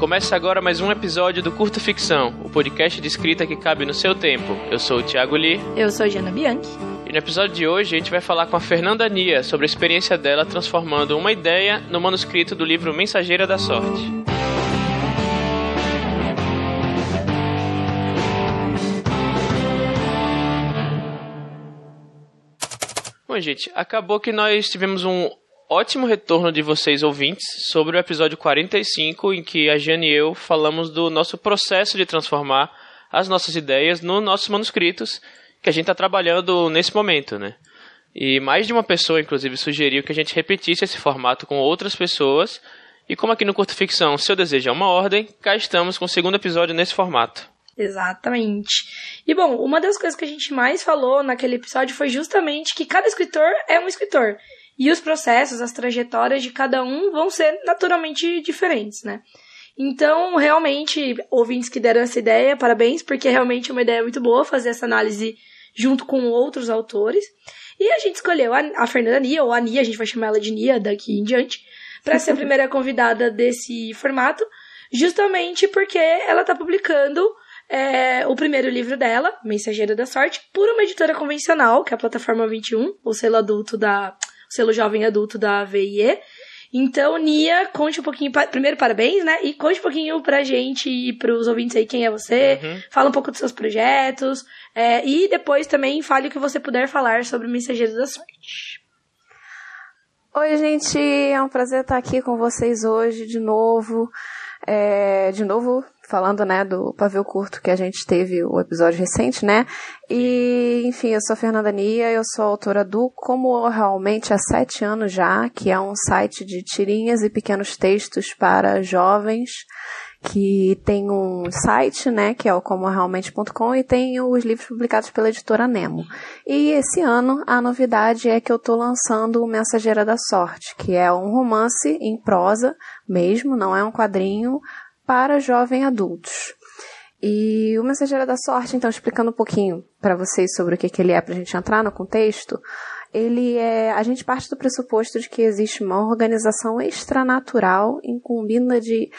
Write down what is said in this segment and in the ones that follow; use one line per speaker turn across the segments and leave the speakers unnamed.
Começa agora mais um episódio do Curta Ficção, o podcast de escrita que cabe no seu tempo. Eu sou o Thiago Lee.
Eu sou a Jana Bianchi.
E no episódio de hoje a gente vai falar com a Fernanda Nia sobre a experiência dela transformando uma ideia no manuscrito do livro Mensageira da Sorte. Bom, gente, acabou que nós tivemos um ótimo retorno de vocês ouvintes sobre o episódio 45, em que a Jane e eu falamos do nosso processo de transformar as nossas ideias nos nossos manuscritos que a gente está trabalhando nesse momento, né? E mais de uma pessoa, inclusive, sugeriu que a gente repetisse esse formato com outras pessoas. E como aqui no Curto Ficção, seu desejo é uma ordem, cá estamos com o segundo episódio nesse formato.
Exatamente. E bom, uma das coisas que a gente mais falou naquele episódio foi justamente que cada escritor é um escritor. E os processos, as trajetórias de cada um vão ser naturalmente diferentes, né? Então, realmente, ouvintes que deram essa ideia, parabéns, porque realmente é uma ideia muito boa fazer essa análise junto com outros autores. E a gente escolheu a, Fernanda Nia, ou a Nia, a gente vai chamar ela de Nia daqui em diante, para ser a primeira convidada desse formato, justamente porque ela está publicando é, o primeiro livro dela, Mensageira da Sorte, por uma editora convencional, que é a Plataforma 21, o selo adulto da selo jovem adulto da VIE. Então, Nia, conte um pouquinho, primeiro parabéns, né? E conte um pouquinho pra gente e pros ouvintes aí quem é você, uhum. fala um pouco dos seus projetos, é, e depois também fale o que você puder falar sobre o Mensageiro da Sorte.
Oi, gente, é um prazer estar aqui com vocês hoje de novo. É, de novo, falando, né, do pavio curto que a gente teve o episódio recente, né? E, enfim, eu sou Fernanda Nia, eu sou autora do Como Realmente há sete anos já, que é um site de tirinhas e pequenos textos para jovens, que tem um site, né, que é o comorealmente.com e tem os livros publicados pela editora Nemo. E esse ano a novidade é que eu estou lançando o Mensageira da Sorte, que é um romance em prosa mesmo, não é um quadrinho, para jovem adultos. E o Mensageiro da Sorte, então, explicando um pouquinho para vocês sobre o que, que ele é, para a gente entrar no contexto, ele é. A gente parte do pressuposto de que existe uma organização extranatural incumbida de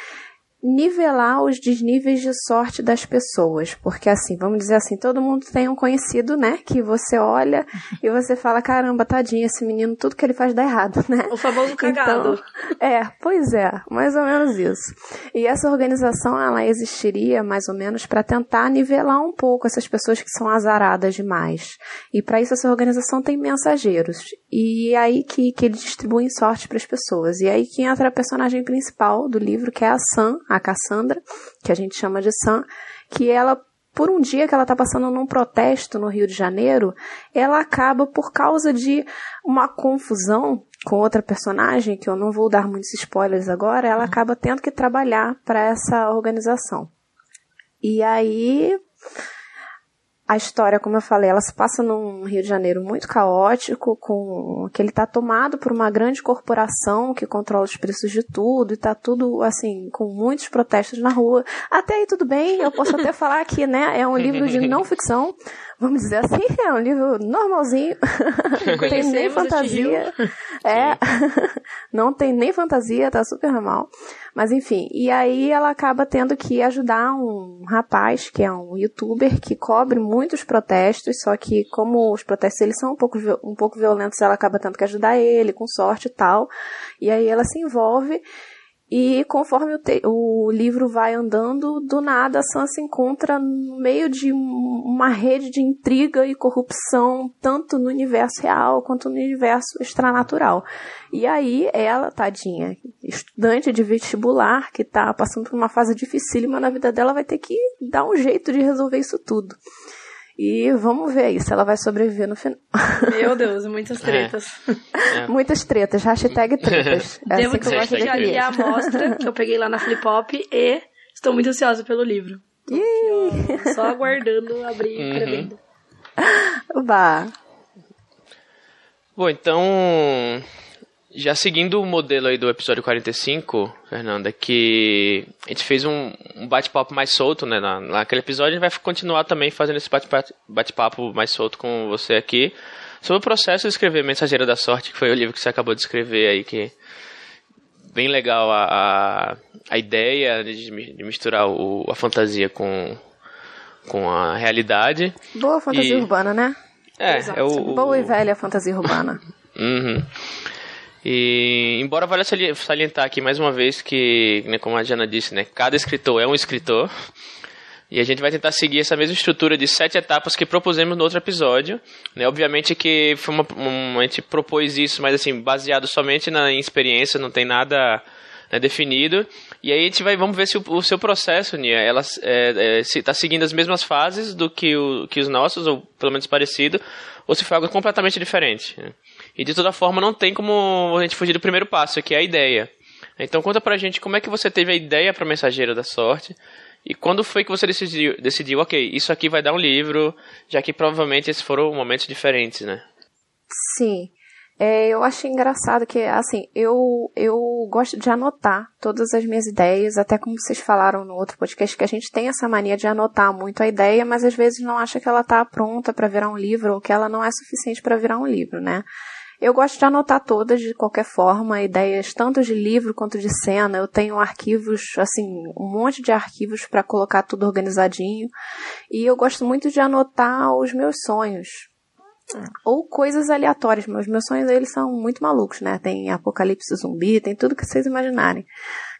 nivelar os desníveis de sorte das pessoas. Porque assim, vamos dizer assim, todo mundo tem um conhecido, né? Que você olha e você fala, caramba, tadinho, esse menino, tudo que ele faz dá errado, né?
O famoso cagado.
Então, é, pois é, mais ou menos isso. E essa organização, ela existiria mais ou menos para tentar nivelar um pouco essas pessoas que são azaradas demais. E para isso essa organização tem mensageiros. E é aí que, que eles distribuem sorte para as pessoas. E é aí que entra a personagem principal do livro, que é a Sam, a Cassandra, que a gente chama de Sam, que ela por um dia que ela está passando num protesto no Rio de Janeiro, ela acaba por causa de uma confusão com outra personagem, que eu não vou dar muitos spoilers agora, ela acaba tendo que trabalhar para essa organização. E aí a história, como eu falei, ela se passa num Rio de Janeiro muito caótico, com que ele está tomado por uma grande corporação que controla os preços de tudo e está tudo assim com muitos protestos na rua. Até aí tudo bem, eu posso até falar que, né, é um livro de não ficção, vamos dizer assim, é um livro normalzinho, não tem nem fantasia, é, não tem nem fantasia, tá super normal. Mas enfim, e aí ela acaba tendo que ajudar um rapaz, que é um youtuber, que cobre muitos protestos, só que como os protestos eles são um pouco, um pouco violentos, ela acaba tendo que ajudar ele, com sorte e tal. E aí ela se envolve e conforme o, o, livro vai andando, do nada a Sansa encontra no meio de uma rede de intriga e corrupção, tanto no universo real quanto no universo extranatural. E aí ela, tadinha, estudante de vestibular, que está passando por uma fase dificílima na vida dela, vai ter que dar um jeito de resolver isso tudo. E vamos ver aí se ela vai sobreviver no final.
Meu Deus, muitas é. tretas.
É. É. Muitas tretas, hashtag tretas.
É Devo assim que, que já li a amostra que eu peguei lá na Flip Pop e estou muito ansiosa pelo livro. Aqui, só aguardando abrir uhum. pré-venda.
Vá.
Bom, então já seguindo o modelo aí do episódio 45, Fernanda, que a gente fez um, um bate-papo mais solto, né? Na, naquele episódio, a gente vai continuar também fazendo esse bate-papo mais solto com você aqui sobre o processo de escrever Mensageira da Sorte, que foi o livro que você acabou de escrever aí, que bem legal a, a, a ideia de, de misturar o, a fantasia com, com a realidade.
Boa fantasia e, urbana, né?
É, é o,
Boa e velha fantasia urbana.
uhum. E embora valha salientar aqui mais uma vez que, né, como a Diana disse, né, cada escritor é um escritor. E a gente vai tentar seguir essa mesma estrutura de sete etapas que propusemos no outro episódio. Né? Obviamente que foi uma, uma, a gente propôs isso, mas assim, baseado somente na experiência, não tem nada né, definido. E aí a gente vai, vamos ver se o, o seu processo, Nia, ela está é, é, se tá seguindo as mesmas fases do que, o, que os nossos, ou pelo menos parecido, ou se foi algo completamente diferente. Né? E de toda forma não tem como a gente fugir do primeiro passo, que é a ideia. Então conta pra gente como é que você teve a ideia para Mensageiro da Sorte e quando foi que você decidiu, decidiu, ok, isso aqui vai dar um livro, já que provavelmente esses foram momentos diferentes, né?
Sim. É, eu acho engraçado que, assim, eu, eu gosto de anotar todas as minhas ideias, até como vocês falaram no outro podcast, que a gente tem essa mania de anotar muito a ideia, mas às vezes não acha que ela está pronta para virar um livro ou que ela não é suficiente para virar um livro, né? Eu gosto de anotar todas de qualquer forma, ideias tanto de livro quanto de cena. Eu tenho arquivos, assim, um monte de arquivos para colocar tudo organizadinho. E eu gosto muito de anotar os meus sonhos. Ou coisas aleatórias, mas meus sonhos eles são muito malucos, né? Tem apocalipse zumbi, tem tudo que vocês imaginarem.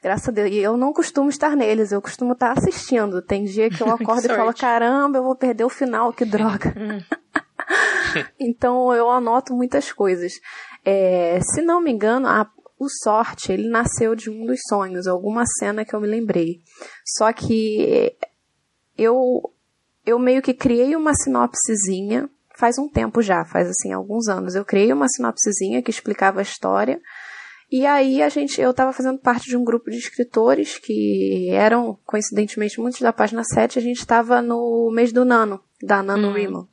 Graças a Deus. E eu não costumo estar neles, eu costumo estar assistindo. Tem dia que eu acordo e falo, caramba, eu vou perder o final, que droga. Então eu anoto muitas coisas. É, se não me engano, a, o Sorte, ele nasceu de um dos sonhos, alguma cena que eu me lembrei. Só que eu, eu meio que criei uma sinopsezinha, faz um tempo já, faz assim alguns anos. Eu criei uma sinopsezinha que explicava a história. E aí a gente, eu estava fazendo parte de um grupo de escritores que eram, coincidentemente, muitos da página 7, a gente estava no mês do Nano, da Nano hum. Remo.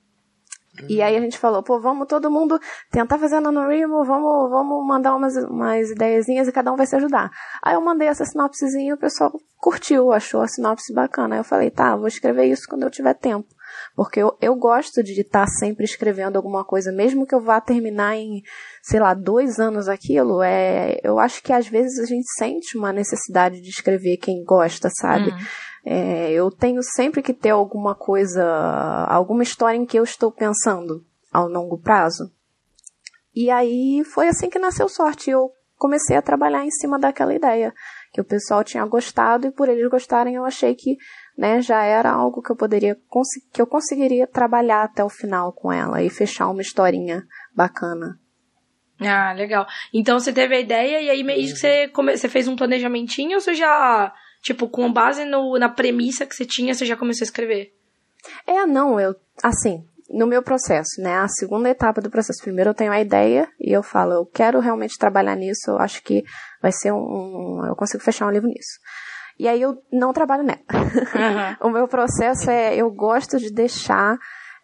E aí a gente falou, pô, vamos todo mundo tentar fazer NaNoWriMo, vamos, vamos mandar umas, umas ideiazinhas e cada um vai se ajudar. Aí eu mandei essa sinopsezinha e o pessoal curtiu, achou a sinopse bacana. Aí eu falei, tá, vou escrever isso quando eu tiver tempo. Porque eu, eu gosto de estar sempre escrevendo alguma coisa, mesmo que eu vá terminar em, sei lá, dois anos aquilo, é, eu acho que às vezes a gente sente uma necessidade de escrever quem gosta, sabe? Uhum. É, eu tenho sempre que ter alguma coisa, alguma história em que eu estou pensando ao longo prazo. E aí foi assim que nasceu sorte. Eu comecei a trabalhar em cima daquela ideia que o pessoal tinha gostado e por eles gostarem eu achei que né, já era algo que eu poderia que eu conseguiria trabalhar até o final com ela e fechar uma historinha bacana.
Ah, legal. Então você teve a ideia e aí meio que você, come... você fez um planejamentinho ou você já Tipo, com base no, na premissa que você tinha, você já começou a escrever?
É, não, eu, assim, no meu processo, né? A segunda etapa do processo. Primeiro eu tenho a ideia e eu falo, eu quero realmente trabalhar nisso, eu acho que vai ser um. eu consigo fechar um livro nisso. E aí eu não trabalho nela. Uhum. o meu processo é, eu gosto de deixar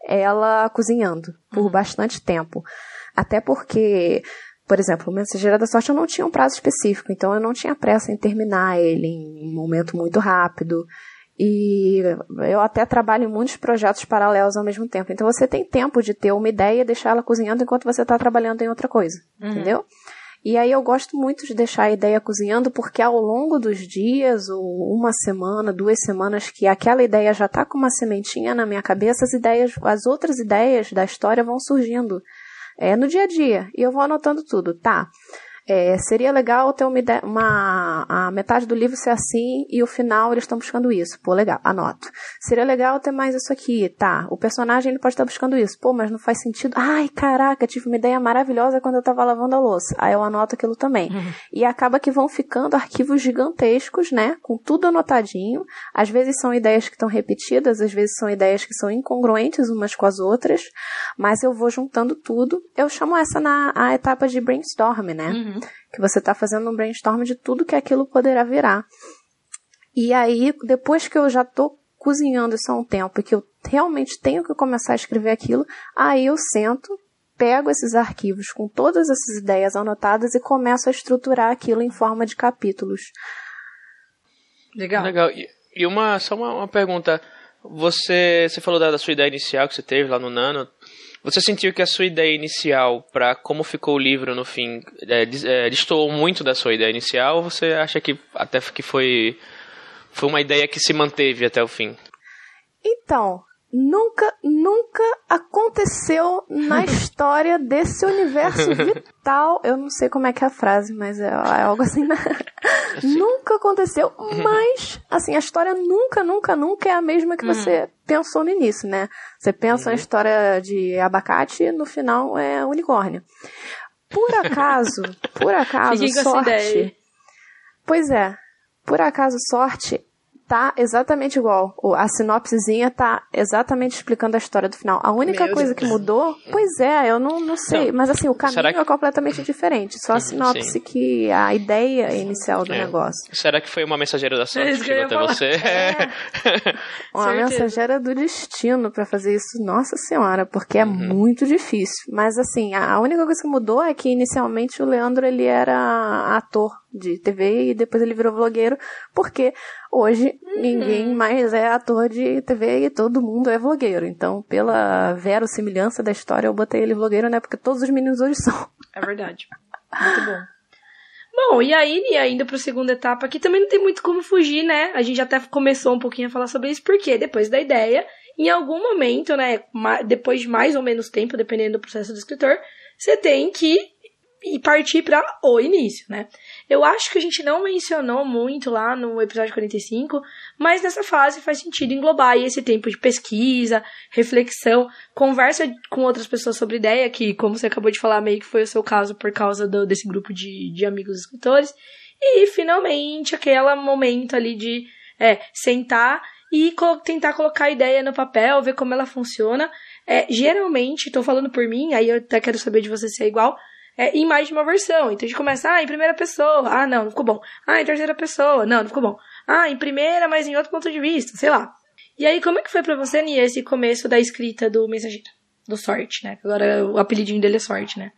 ela cozinhando por uhum. bastante tempo. Até porque por exemplo, o Mensageiro da Sorte eu não tinha um prazo específico, então eu não tinha pressa em terminar ele em um momento muito rápido. E eu até trabalho em muitos projetos paralelos ao mesmo tempo. Então você tem tempo de ter uma ideia e deixar ela cozinhando enquanto você está trabalhando em outra coisa. Uhum. Entendeu? E aí eu gosto muito de deixar a ideia cozinhando porque ao longo dos dias, ou uma semana, duas semanas, que aquela ideia já está com uma sementinha na minha cabeça, as ideias, as outras ideias da história vão surgindo é, no dia a dia. E eu vou anotando tudo, tá? É, seria legal ter uma, ideia, uma a metade do livro ser assim e o final eles estão buscando isso. Pô, legal, anoto. Seria legal ter mais isso aqui, tá? O personagem ele pode estar buscando isso. Pô, mas não faz sentido. Ai, caraca, tive uma ideia maravilhosa quando eu tava lavando a louça. Aí eu anoto aquilo também. Uhum. E acaba que vão ficando arquivos gigantescos, né? Com tudo anotadinho. Às vezes são ideias que estão repetidas, às vezes são ideias que são incongruentes umas com as outras, mas eu vou juntando tudo. Eu chamo essa na a etapa de brainstorm, né? Uhum. Que você está fazendo um brainstorm de tudo que aquilo poderá virar. E aí, depois que eu já estou cozinhando isso há um tempo e que eu realmente tenho que começar a escrever aquilo, aí eu sento, pego esses arquivos com todas essas ideias anotadas e começo a estruturar aquilo em forma de capítulos.
Legal. Legal. E, e uma, só uma, uma, pergunta. Você, você falou da, da, sua ideia inicial que você teve lá no Nano. Você sentiu que a sua ideia inicial para como ficou o livro no fim é, é, destoou muito da sua ideia inicial? Ou você acha que até que foi foi uma ideia que se manteve até o fim?
Então, nunca, nunca aconteceu na história desse universo vital. Eu não sei como é que é a frase, mas é, é algo assim. Né? Nunca aconteceu, mas, assim, a história nunca, nunca, nunca é a mesma que você uhum. pensou no início, né? Você pensa uhum. na história de abacate e no final é unicórnio. Por acaso, por acaso, sorte. Pois é, por acaso, sorte tá exatamente igual. A sinopsezinha tá exatamente explicando a história do final. A única Meu coisa Deus. que mudou, pois é, eu não, não sei. Então, mas assim, o caminho que... é completamente diferente. Só a sinopse Sim. que a ideia inicial do é. negócio.
Será que foi uma mensageira da sorte é que chegou até você? É.
uma mensageira do destino para fazer isso. Nossa senhora, porque é uhum. muito difícil. Mas assim, a única coisa que mudou é que inicialmente o Leandro ele era ator de TV e depois ele virou vlogueiro, porque hoje uhum. ninguém mais é ator de TV e todo mundo é vlogueiro. Então, pela verossimilhança da história, eu botei ele vlogueiro, né? Porque todos os meninos hoje são.
É verdade. Muito bom. Bom, e aí, e indo para a segunda etapa, aqui também não tem muito como fugir, né? A gente até começou um pouquinho a falar sobre isso, porque depois da ideia, em algum momento, né, depois de mais ou menos tempo, dependendo do processo do escritor, você tem que partir para o início, né? Eu acho que a gente não mencionou muito lá no episódio 45, mas nessa fase faz sentido englobar esse tempo de pesquisa, reflexão, conversa com outras pessoas sobre ideia, que, como você acabou de falar, meio que foi o seu caso por causa do, desse grupo de, de amigos escritores. E, finalmente, aquele momento ali de é, sentar e co tentar colocar a ideia no papel, ver como ela funciona. É, geralmente, estou falando por mim, aí eu até quero saber de você se é igual é, em mais de uma versão. Então a gente começa, ah, em primeira pessoa, ah, não, não ficou bom. Ah, em terceira pessoa, não, não ficou bom. Ah, em primeira, mas em outro ponto de vista, sei lá. E aí, como é que foi para você, Nia, esse começo da escrita do mensageiro? Do Sorte, né? Agora o apelidinho dele é Sorte, né?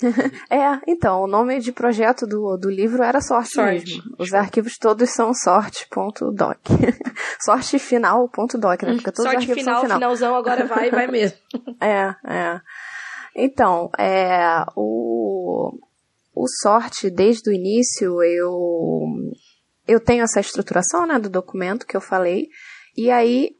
é, então, o nome de projeto do, do livro era Sorte, sorte. mesmo. Os arquivos todos são sorte.doc. Sortefinal.doc, né? Porque todos
sorte
os arquivos
final,
são final.
finalzão, agora vai, vai mesmo.
é, é. Então, é, o, o sorte, desde o início, eu, eu tenho essa estruturação né, do documento que eu falei, e aí,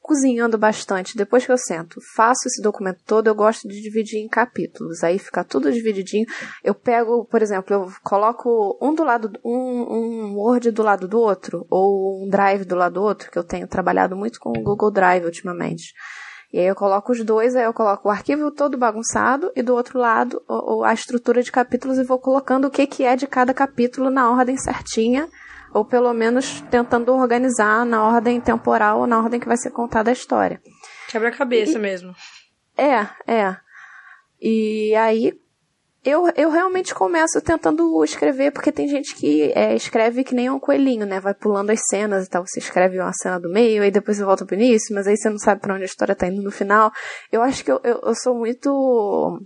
cozinhando bastante, depois que eu sento, faço esse documento todo, eu gosto de dividir em capítulos, aí fica tudo divididinho. Eu pego, por exemplo, eu coloco um do lado, um, um Word do lado do outro, ou um Drive do lado do outro, que eu tenho trabalhado muito com o Google Drive ultimamente. E aí eu coloco os dois, aí eu coloco o arquivo todo bagunçado e do outro lado a estrutura de capítulos e vou colocando o que, que é de cada capítulo na ordem certinha, ou pelo menos tentando organizar na ordem temporal ou na ordem que vai ser contada a história.
Quebra-cabeça mesmo.
É, é. E aí, eu, eu realmente começo tentando escrever, porque tem gente que é, escreve que nem um coelhinho, né? Vai pulando as cenas e tal. Você escreve uma cena do meio, aí depois você volta pro início, mas aí você não sabe para onde a história tá indo no final. Eu acho que eu, eu, eu sou muito.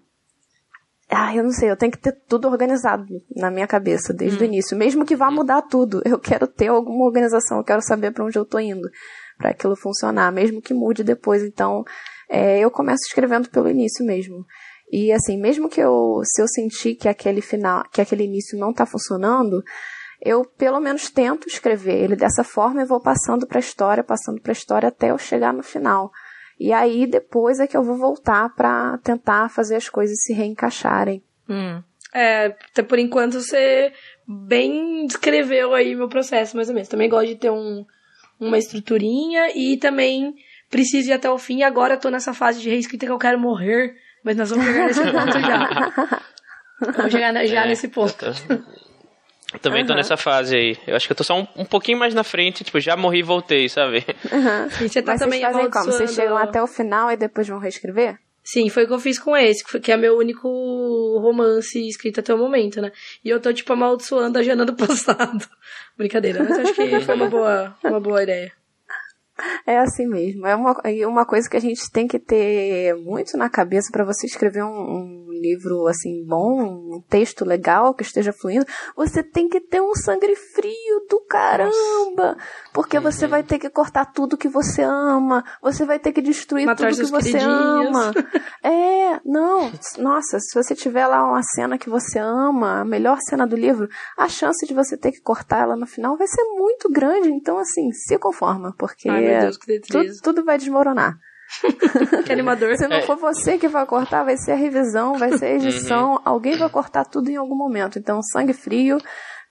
Ah, eu não sei, eu tenho que ter tudo organizado na minha cabeça desde hum. o início. Mesmo que vá mudar tudo, eu quero ter alguma organização, eu quero saber para onde eu tô indo, para aquilo funcionar, mesmo que mude depois. Então, é, eu começo escrevendo pelo início mesmo. E assim, mesmo que eu, se eu sentir que aquele final, que aquele início não está funcionando, eu pelo menos tento escrever ele dessa forma e vou passando para a história, passando para a história até eu chegar no final. E aí depois é que eu vou voltar para tentar fazer as coisas se reencaixarem.
Hum. É, até por enquanto você bem descreveu aí meu processo, mais ou menos. Também gosto de ter um, uma estruturinha e também preciso ir até o fim. Agora eu tô nessa fase de reescrita que eu quero morrer mas nós vamos chegar nesse ponto já. Vamos chegar já é, nesse ponto.
Eu também uhum. tô nessa fase aí. Eu acho que eu tô só um, um pouquinho mais na frente, tipo, já morri e voltei, sabe?
Uhum. E você tá Mas também vocês fazem como? Vocês chegam até o final e depois vão reescrever?
Sim, foi o que eu fiz com esse, que é meu único romance escrito até o momento, né? E eu tô, tipo, amaldiçoando a Jana do passado. Brincadeira, mas acho que foi uma boa, uma boa ideia.
É assim mesmo. É uma, uma coisa que a gente tem que ter muito na cabeça para você escrever um, um, livro assim bom, um texto legal que esteja fluindo. Você tem que ter um sangue frio do caramba, porque você vai ter que cortar tudo que você ama, você vai ter que destruir Matar tudo que você ama. É, não. Nossa, se você tiver lá uma cena que você ama, a melhor cena do livro, a chance de você ter que cortar ela no final vai ser muito grande. Então, assim, se conforma, porque Ai, Deus, tudo, tudo vai desmoronar.
que animador.
Se não é. for você que vai cortar, vai ser a revisão, vai ser a edição. Uhum. Alguém vai cortar tudo em algum momento. Então, sangue frio,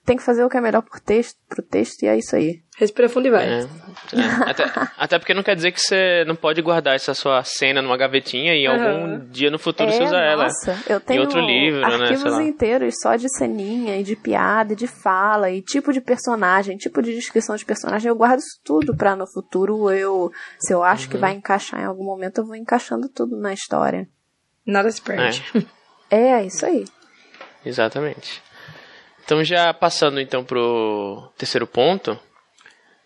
tem que fazer o que é melhor pro texto, pro texto e é isso aí.
Respira fundo e vai.
É, é. Até, até, porque não quer dizer que você não pode guardar essa sua cena numa gavetinha e uhum. algum dia no futuro
é,
você usa ela.
Nossa, eu tenho
em outro livro,
né, arquivos né, inteiros só de ceninha e de piada e de fala e tipo de personagem, tipo de descrição de personagem. Eu guardo isso tudo pra no futuro eu, se eu acho uhum. que vai encaixar em algum momento, eu vou encaixando tudo na história.
Nada se perde.
É, é isso aí.
Exatamente. Então já passando então pro terceiro ponto,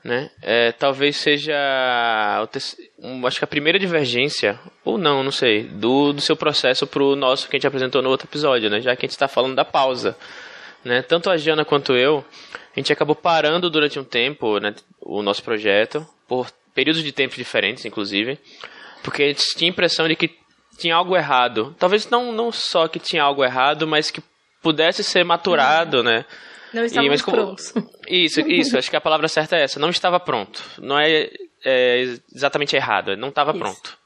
né? É, talvez seja, um, acho que a primeira divergência, ou não, não sei, do, do seu processo pro nosso que a gente apresentou no outro episódio, né? Já que a gente está falando da pausa, né? Tanto a Jana quanto eu, a gente acabou parando durante um tempo, né? O nosso projeto, por períodos de tempo diferentes, inclusive, porque a gente tinha a impressão de que tinha algo errado. Talvez não, não só que tinha algo errado, mas que pudesse ser maturado, uhum. né?
Não estávamos prontos.
Isso, isso. acho que a palavra certa é essa. Não estava pronto. Não é, é exatamente errado. Não estava pronto.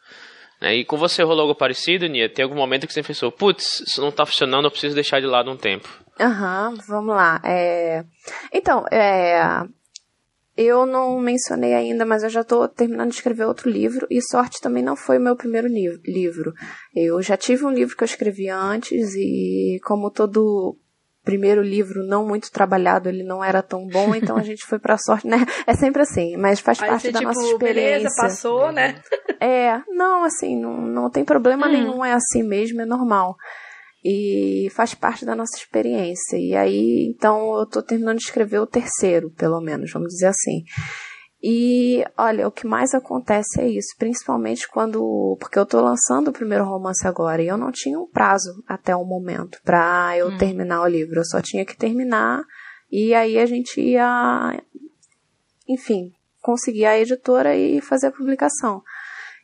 Né? E com você rolou algo parecido, Nia? Tem algum momento que você pensou, putz, isso não está funcionando, eu preciso deixar de lado um tempo.
Aham, uhum, vamos lá. É... Então, é... eu não mencionei ainda, mas eu já estou terminando de escrever outro livro, e Sorte também não foi o meu primeiro livro. Eu já tive um livro que eu escrevi antes, e como todo primeiro livro não muito trabalhado, ele não era tão bom, então a gente foi pra sorte, né? É sempre assim, mas faz Aí parte você, da tipo, nossa experiência. Beleza,
passou, né?
É, não, assim, não, não tem problema hum. nenhum, é assim mesmo, é normal. E faz parte da nossa experiência. E aí, então, eu tô terminando de escrever o terceiro, pelo menos, vamos dizer assim. E olha, o que mais acontece é isso, principalmente quando. Porque eu tô lançando o primeiro romance agora e eu não tinha um prazo até o momento para eu hum. terminar o livro. Eu só tinha que terminar e aí a gente ia. Enfim, conseguir a editora e fazer a publicação.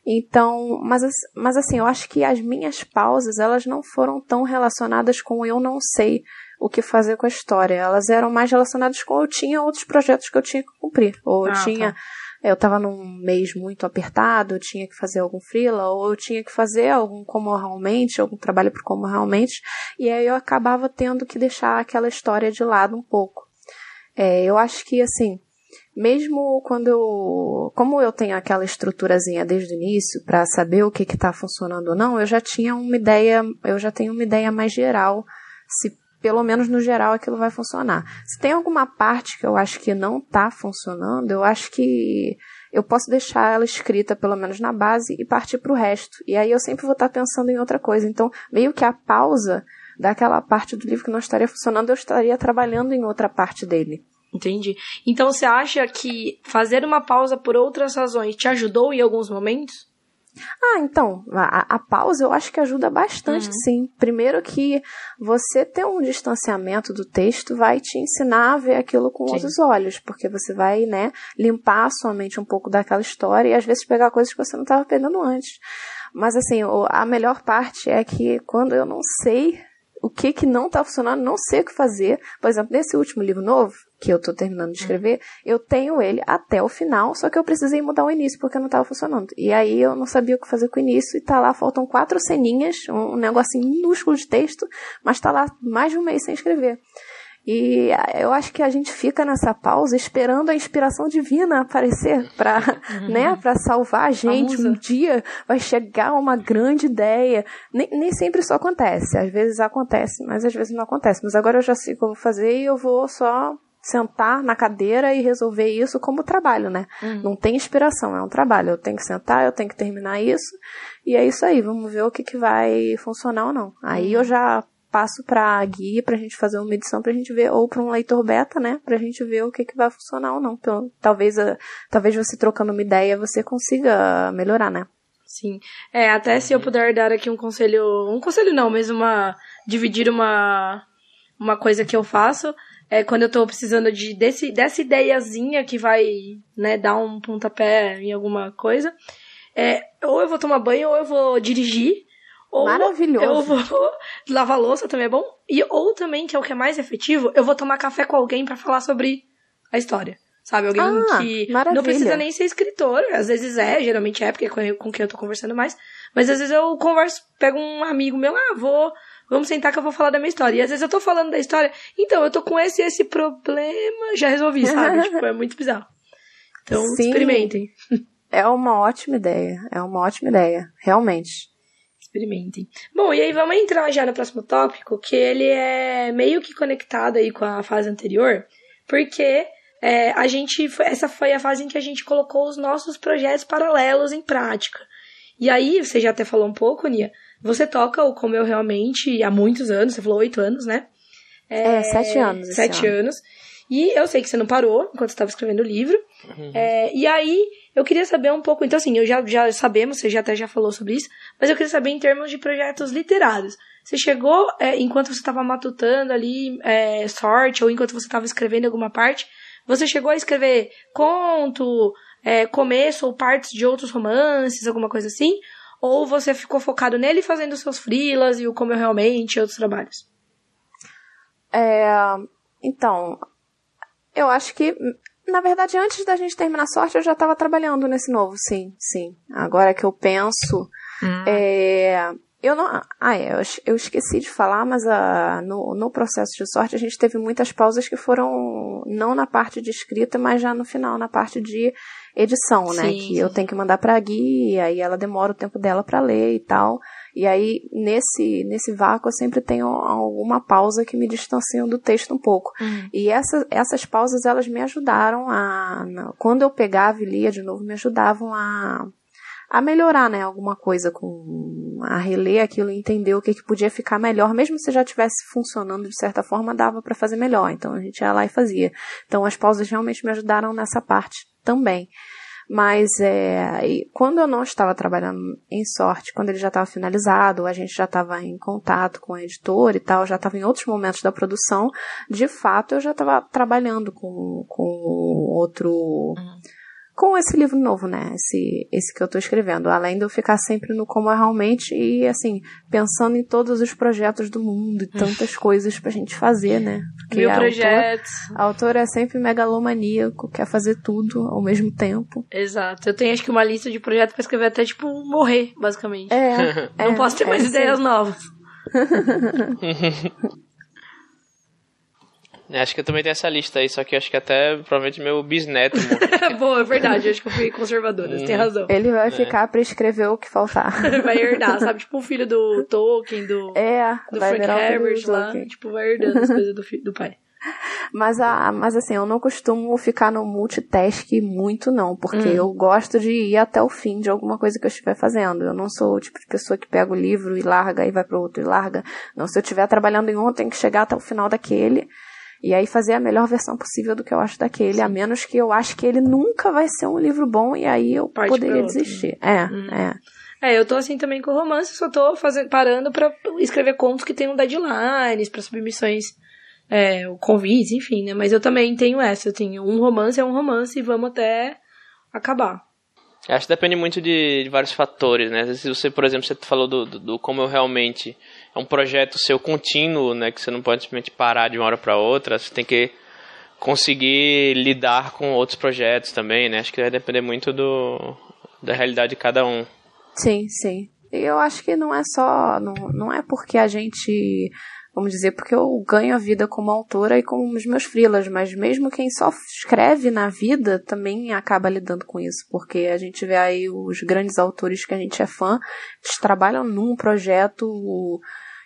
Então, mas, mas assim, eu acho que as minhas pausas, elas não foram tão relacionadas com eu não sei o que fazer com a história. Elas eram mais relacionadas com eu tinha outros projetos que eu tinha que cumprir. Ou eu ah, tinha. Tá. Eu estava num mês muito apertado, eu tinha que fazer algum freela, ou eu tinha que fazer algum como realmente, algum trabalho para como realmente, e aí eu acabava tendo que deixar aquela história de lado um pouco. É, eu acho que assim, mesmo quando eu, como eu tenho aquela estruturazinha desde o início para saber o que está funcionando ou não, eu já tinha uma ideia, eu já tenho uma ideia mais geral se pelo menos no geral aquilo vai funcionar. Se tem alguma parte que eu acho que não está funcionando, eu acho que eu posso deixar ela escrita pelo menos na base e partir para o resto. E aí eu sempre vou estar tá pensando em outra coisa. Então, meio que a pausa daquela parte do livro que não estaria funcionando, eu estaria trabalhando em outra parte dele.
Entendi. Então você acha que fazer uma pausa por outras razões te ajudou em alguns momentos?
Ah, então, a, a, pausa eu acho que ajuda bastante, uhum. sim. Primeiro que você ter um distanciamento do texto vai te ensinar a ver aquilo com sim. outros olhos, porque você vai, né, limpar a sua mente um pouco daquela história e às vezes pegar coisas que você não estava pegando antes. Mas assim, a melhor parte é que quando eu não sei o que que não está funcionando, não sei o que fazer. Por exemplo, nesse último livro novo, que eu estou terminando de uhum. escrever, eu tenho ele até o final, só que eu precisei mudar o início porque não estava funcionando. E aí eu não sabia o que fazer com o início e tá lá, faltam quatro ceninhas, um negocinho minúsculo de texto, mas tá lá mais de um mês sem escrever. E eu acho que a gente fica nessa pausa esperando a inspiração divina aparecer para, uhum. né, para salvar a gente. Um dia vai chegar uma grande ideia. Nem, nem sempre isso acontece. Às vezes acontece, mas às vezes não acontece. Mas agora eu já sei o que eu vou fazer e eu vou só sentar na cadeira e resolver isso como trabalho, né? Uhum. Não tem inspiração, é um trabalho. Eu tenho que sentar, eu tenho que terminar isso. E é isso aí, vamos ver o que, que vai funcionar ou não. Aí uhum. eu já passo pra Gui pra gente fazer uma edição pra gente ver, ou pra um leitor beta, né? Pra gente ver o que, que vai funcionar ou não. Então, talvez, talvez você trocando uma ideia você consiga melhorar, né?
Sim. É, até se eu puder dar aqui um conselho. Um conselho não, mas uma. Dividir uma. Uma coisa que eu faço. É quando eu tô precisando de, desse, dessa ideiazinha que vai, né, dar um pontapé em alguma coisa. É, ou eu vou tomar banho, ou eu vou dirigir. Ou
Maravilhoso.
Eu vou lavar louça também é bom. E, ou também, que é o que é mais efetivo, eu vou tomar café com alguém para falar sobre a história. Sabe? Alguém
ah,
que
maravilha.
não precisa nem ser escritor. Às vezes é, geralmente é, porque é com, quem eu tô conversando mais. Mas às vezes eu converso, pego um amigo meu, ah, vou, vamos sentar que eu vou falar da minha história. E às vezes eu tô falando da história, então, eu tô com esse esse problema, já resolvi, sabe? tipo, é muito bizarro. Então,
Sim.
experimentem.
É uma ótima ideia. É uma ótima ideia. Realmente.
Experimentem. Bom, e aí vamos entrar já no próximo tópico, que ele é meio que conectado aí com a fase anterior, porque é, a gente, essa foi a fase em que a gente colocou os nossos projetos paralelos em prática. E aí, você já até falou um pouco, Nia, você toca o Como Eu Realmente há muitos anos, você falou oito anos, né?
É, sete anos.
Sete
ano.
anos. E eu sei que você não parou enquanto estava escrevendo o livro. É, e aí, eu queria saber um pouco. Então, assim, eu já, já sabemos, você já até já falou sobre isso, mas eu queria saber em termos de projetos literários. Você chegou, é, enquanto você estava matutando ali, é, sorte, ou enquanto você estava escrevendo alguma parte, você chegou a escrever conto, é, começo ou partes de outros romances, alguma coisa assim? Ou você ficou focado nele fazendo seus freelas e o Como Eu Realmente e outros trabalhos?
É, então, eu acho que, na verdade, antes da gente terminar a sorte, eu já estava trabalhando nesse novo, sim, sim. Agora que eu penso, é, eu não, ah, é, eu, es- eu esqueci de falar, mas ah, no, no processo de sorte a gente teve muitas pausas que foram não na parte de escrita, mas já no final, na parte de edição, né?
Sim,
Que eu
sim.
tenho que mandar pra Gui, e aí ela demora o tempo dela pra ler e tal. E aí, nesse, nesse vácuo, eu sempre tenho alguma pausa que me distancia do texto um pouco. E essa, essas pausas, elas me ajudaram a. Quando eu pegava e lia de novo, me ajudavam a, a melhorar, né? Alguma coisa, com a reler aquilo e entender o que, que podia ficar melhor. Mesmo se já estivesse funcionando de certa forma, dava para fazer melhor. Então a gente ia lá e fazia. Então as pausas realmente me ajudaram nessa parte também. Mas é, quando eu não estava trabalhando em sorte, quando ele já estava finalizado, a gente já estava em contato com o editor e tal, já estava em outros momentos da produção, de fato eu já estava trabalhando com, com outro. Com esse livro novo, né? Esse, esse que eu estou escrevendo. Além de eu ficar sempre no como é realmente e, assim, pensando em todos os projetos do mundo e tantas coisas pra gente fazer, né? Porque
Mil
a autora-
projetos.
a autora é sempre megalomaníaco, quer fazer tudo ao mesmo tempo.
Exato. Eu tenho acho que uma lista de projetos pra escrever até, tipo, morrer, basicamente.
É.
Não
é,
posso ter
é
mais
isso
ideias
aí.
novas.
É, Acho que eu também tenho essa lista aí, só que acho que até provavelmente meu bisneto morreu.
Boa, é verdade. Eu acho que eu fui conservadora. Você tem razão.
Ele vai ficar pra escrever o que faltar.
Vai herdar, sabe? Tipo o filho do Tolkien, do,
É,
do Frank Herbert lá.
Tolkien.
Tipo, vai herdando as coisas do, do pai.
Mas, a, mas assim, eu não costumo ficar no multitask muito, não, porque
Hum.
eu gosto de ir até o fim de alguma coisa que eu estiver fazendo. Eu não sou o tipo de pessoa que pega o livro e larga e vai pro outro e larga. Não, se eu estiver trabalhando em um, eu tenho que chegar até o final daquele. E aí fazer a melhor versão possível do que eu acho daquele, a menos que eu acho que ele nunca vai ser um livro bom e aí eu
Parte
poderia
outro, né?
desistir. É,
Hum.
é.
É, eu tô assim também com romance, só tô fazendo, parando pra escrever contos que tenham deadlines, pra submissões, é, convites, enfim, né? Mas eu também tenho essa, eu tenho um romance é um romance e vamos até acabar.
Acho que depende muito de, de vários fatores, né? Se você, por exemplo, você falou do, do, do como eu realmente é um projeto seu contínuo, né? Que você não pode simplesmente parar de uma hora para outra. Você tem que conseguir lidar com outros projetos também, né? Acho que vai depender muito do da realidade de cada um.
Sim, sim. E eu acho que não é só. Não, não é porque a gente. Vamos dizer, porque eu ganho a vida como autora e com os meus frilas, mas mesmo quem só escreve na vida também acaba lidando com isso, porque a gente vê aí os grandes autores que a gente é fã, eles trabalham num projeto,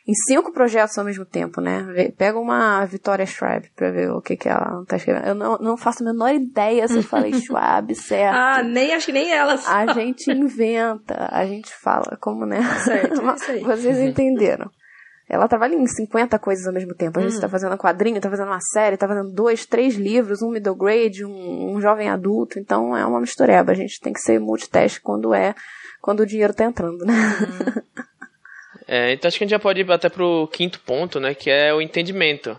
em cinco projetos ao mesmo tempo, né? Pega uma Vitória Schwab pra ver o que, que ela tá escrevendo. Eu não, não faço a menor ideia se eu falei Schwab, certo.
Ah, nem acho que nem elas.
A gente inventa, a gente fala, como né?
Certo.
Vocês entenderam. Ela trabalha em 50 coisas ao mesmo tempo. A gente está uhum. fazendo um quadrinho, está fazendo uma série, está fazendo dois, três livros, um middle grade, um, um, jovem adulto. Então é uma mistureba. A gente tem que ser multitask quando é, quando o dinheiro está entrando, né? Uhum.
É, então acho que a gente já pode ir até pro quinto ponto, né? Que é o entendimento.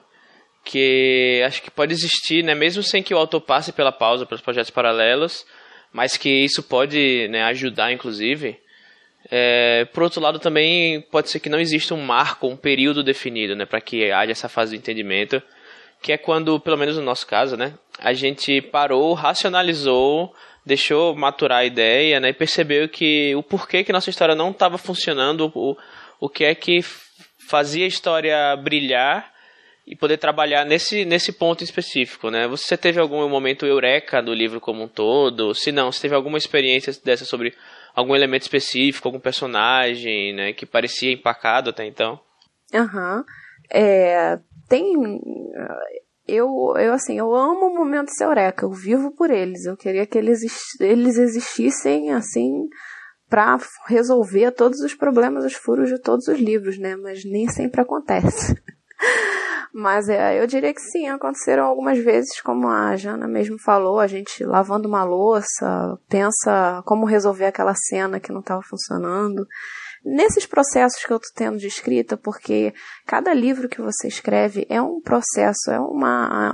Que acho que pode existir, né? Mesmo sem que o autor passe pela pausa para os projetos paralelos, mas que isso pode né, ajudar, inclusive é, por outro lado, também pode ser que não exista um marco, um período definido, né, para que haja essa fase de entendimento, que é quando, pelo menos no nosso caso, né, a gente parou, racionalizou, deixou maturar a ideia, né, e percebeu que o porquê que nossa história não estava funcionando, o, o que é que fazia a história brilhar e poder trabalhar nesse, nesse ponto específico, né? Você teve algum momento eureka do livro como um todo? Se não, se teve alguma experiência dessa sobre algum elemento específico, algum personagem, né, que parecia empacado até então.
Aham. Uhum. É, tem. Eu, eu, assim, eu amo momentos Eureka, eu vivo por eles. Eu queria que eles, eles existissem, assim, para resolver todos os problemas, os furos de todos os livros, né? Mas nem sempre acontece. Mas é, eu diria que sim, aconteceram algumas vezes, como a Jana mesmo falou, a gente lavando uma louça, pensa como resolver aquela cena que não estava funcionando. Nesses processos que eu estou tendo de escrita, porque cada livro que você escreve é um processo, é uma,